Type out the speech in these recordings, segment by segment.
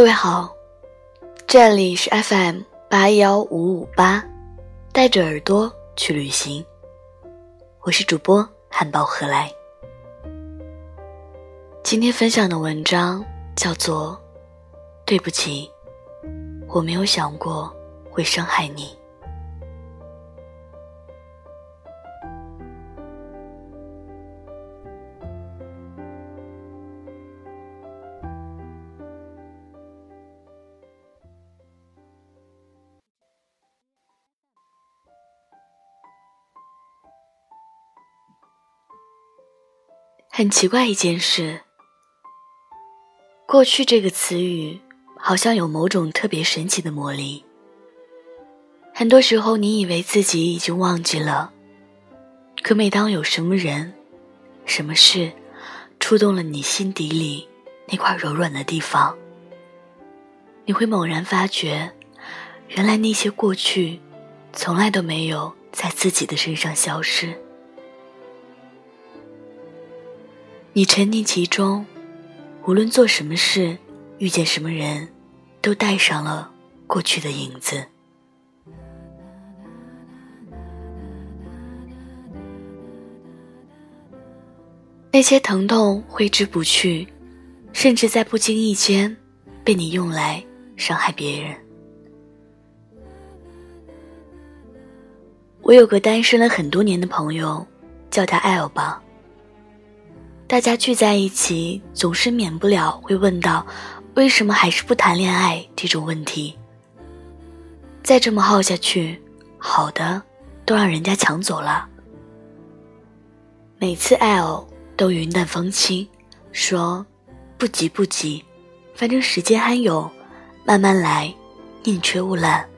各位好，这里是 FM 八幺五五八，带着耳朵去旅行。我是主播汉堡何来。今天分享的文章叫做《对不起，我没有想过会伤害你》。很奇怪一件事，过去这个词语好像有某种特别神奇的魔力。很多时候，你以为自己已经忘记了，可每当有什么人、什么事触动了你心底里那块柔软的地方，你会猛然发觉，原来那些过去从来都没有在自己的身上消失。你沉溺其中，无论做什么事，遇见什么人，都带上了过去的影子。那些疼痛挥之不去，甚至在不经意间被你用来伤害别人。我有个单身了很多年的朋友，叫他 L 吧。大家聚在一起，总是免不了会问到：“为什么还是不谈恋爱？”这种问题。再这么耗下去，好的都让人家抢走了。每次 L 都云淡风轻，说：“不急不急，反正时间还有，慢慢来，宁缺毋滥。”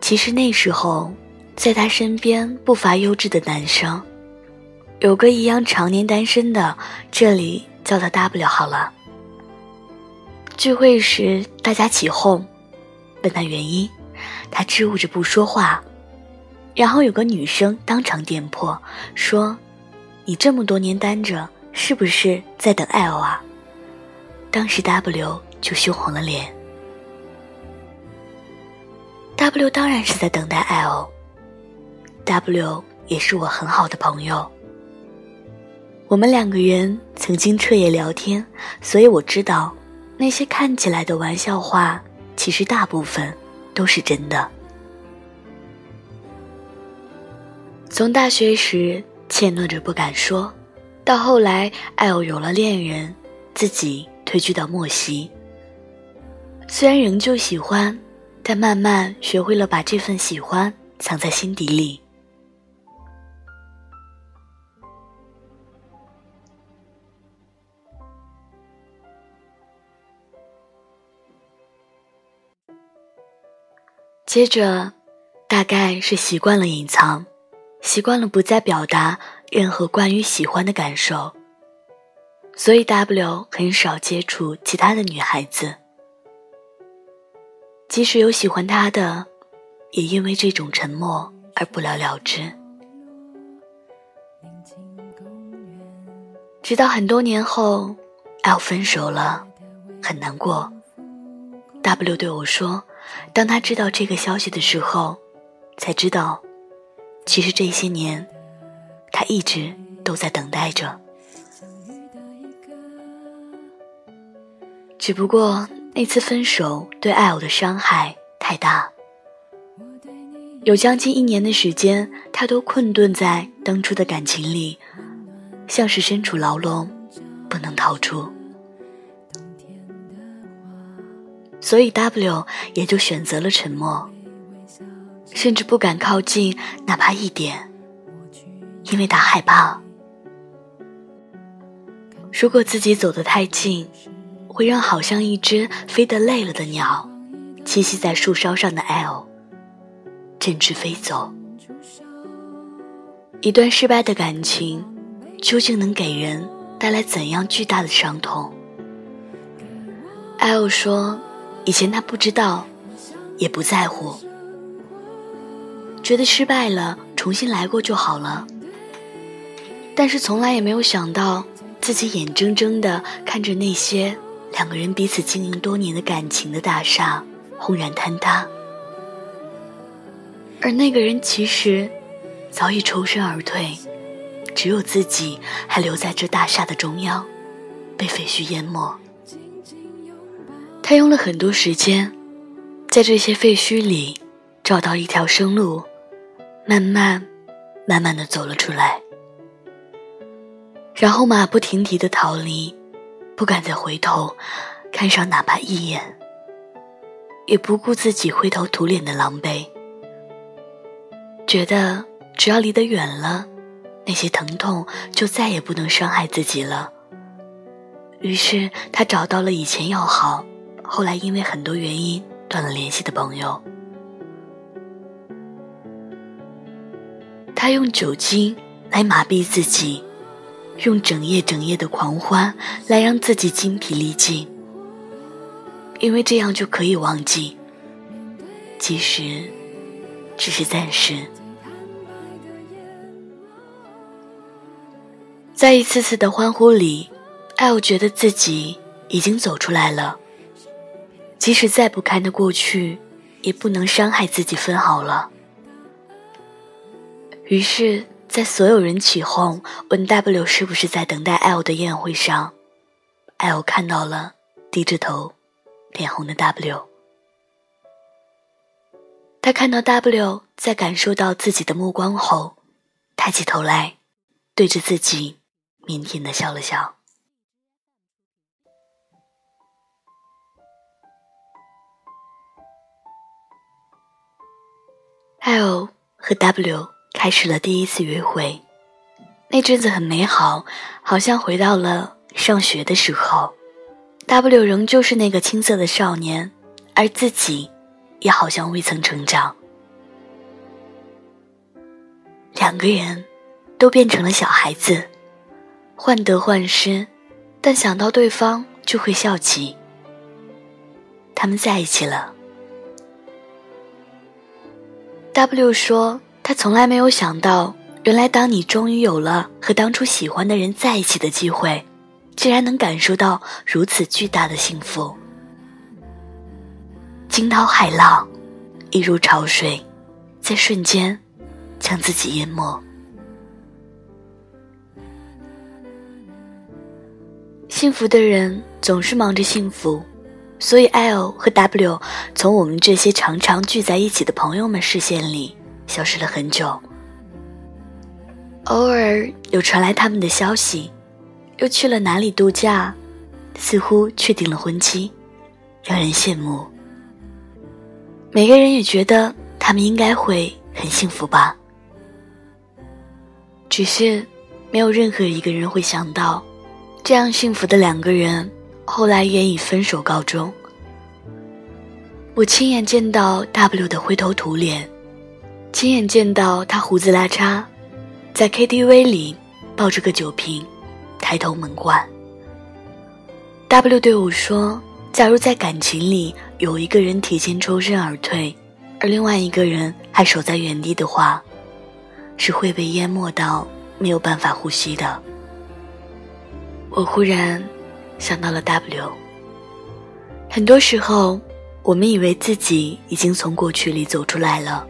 其实那时候，在他身边不乏优质的男生。有个一样常年单身的，这里叫他 W 好了。聚会时大家起哄，问他原因，他支吾着不说话。然后有个女生当场点破，说：“你这么多年单着，是不是在等 L 啊？”当时 W 就羞红了脸。W 当然是在等待 L，W 也是我很好的朋友。我们两个人曾经彻夜聊天，所以我知道，那些看起来的玩笑话，其实大部分都是真的。从大学时怯懦着不敢说，到后来 L 有了恋人，自己退居到莫西。虽然仍旧喜欢，但慢慢学会了把这份喜欢藏在心底里。接着，大概是习惯了隐藏，习惯了不再表达任何关于喜欢的感受，所以 W 很少接触其他的女孩子。即使有喜欢他的，也因为这种沉默而不了了之。直到很多年后，L 分手了，很难过。W 对我说。当他知道这个消息的时候，才知道，其实这些年，他一直都在等待着。只不过那次分手对艾欧的伤害太大，有将近一年的时间，他都困顿在当初的感情里，像是身处牢笼，不能逃出。所以 W 也就选择了沉默，甚至不敢靠近哪怕一点，因为他害怕，如果自己走得太近，会让好像一只飞得累了的鸟，栖息在树梢上的 L 振翅飞走。一段失败的感情，究竟能给人带来怎样巨大的伤痛？L 说。以前他不知道，也不在乎，觉得失败了重新来过就好了。但是从来也没有想到，自己眼睁睁的看着那些两个人彼此经营多年的感情的大厦轰然坍塌，而那个人其实早已抽身而退，只有自己还留在这大厦的中央，被废墟淹没。他用了很多时间，在这些废墟里找到一条生路，慢慢、慢慢的走了出来，然后马不停蹄的逃离，不敢再回头看上哪怕一眼，也不顾自己灰头土脸的狼狈，觉得只要离得远了，那些疼痛就再也不能伤害自己了。于是他找到了以前要好。后来因为很多原因断了联系的朋友，他用酒精来麻痹自己，用整夜整夜的狂欢来让自己精疲力尽，因为这样就可以忘记，其实只是暂时。在一次次的欢呼里，艾欧觉得自己已经走出来了。即使再不堪的过去，也不能伤害自己分毫了。于是，在所有人起哄问 W 是不是在等待 L 的宴会上，L 看到了低着头、脸红的 W。他看到 W 在感受到自己的目光后，抬起头来，对着自己腼腆的笑了笑。L 和 W 开始了第一次约会，那阵子很美好，好像回到了上学的时候。W 仍旧是那个青涩的少年，而自己也好像未曾成长。两个人都变成了小孩子，患得患失，但想到对方就会笑起。他们在一起了。W 说：“他从来没有想到，原来当你终于有了和当初喜欢的人在一起的机会，竟然能感受到如此巨大的幸福。惊涛骇浪，一如潮水，在瞬间将自己淹没。幸福的人总是忙着幸福。”所以，L 和 W 从我们这些常常聚在一起的朋友们视线里消失了很久。偶尔有传来他们的消息，又去了哪里度假，似乎确定了婚期，让人羡慕。每个人也觉得他们应该会很幸福吧。只是，没有任何一个人会想到，这样幸福的两个人。后来也以分手告终。我亲眼见到 W 的灰头土脸，亲眼见到他胡子拉碴，在 KTV 里抱着个酒瓶，抬头猛灌。W 对我说：“假如在感情里有一个人提前抽身而退，而另外一个人还守在原地的话，是会被淹没到没有办法呼吸的。”我忽然。想到了 W。很多时候，我们以为自己已经从过去里走出来了，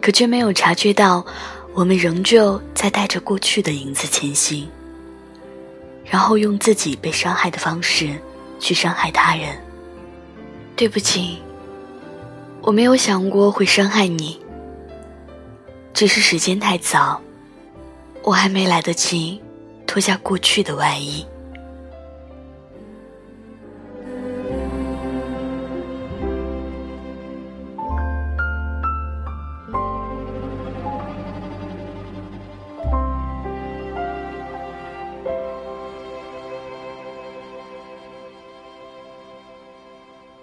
可却没有察觉到，我们仍旧在带着过去的影子前行，然后用自己被伤害的方式去伤害他人。对不起，我没有想过会伤害你，只是时间太早，我还没来得及脱下过去的外衣。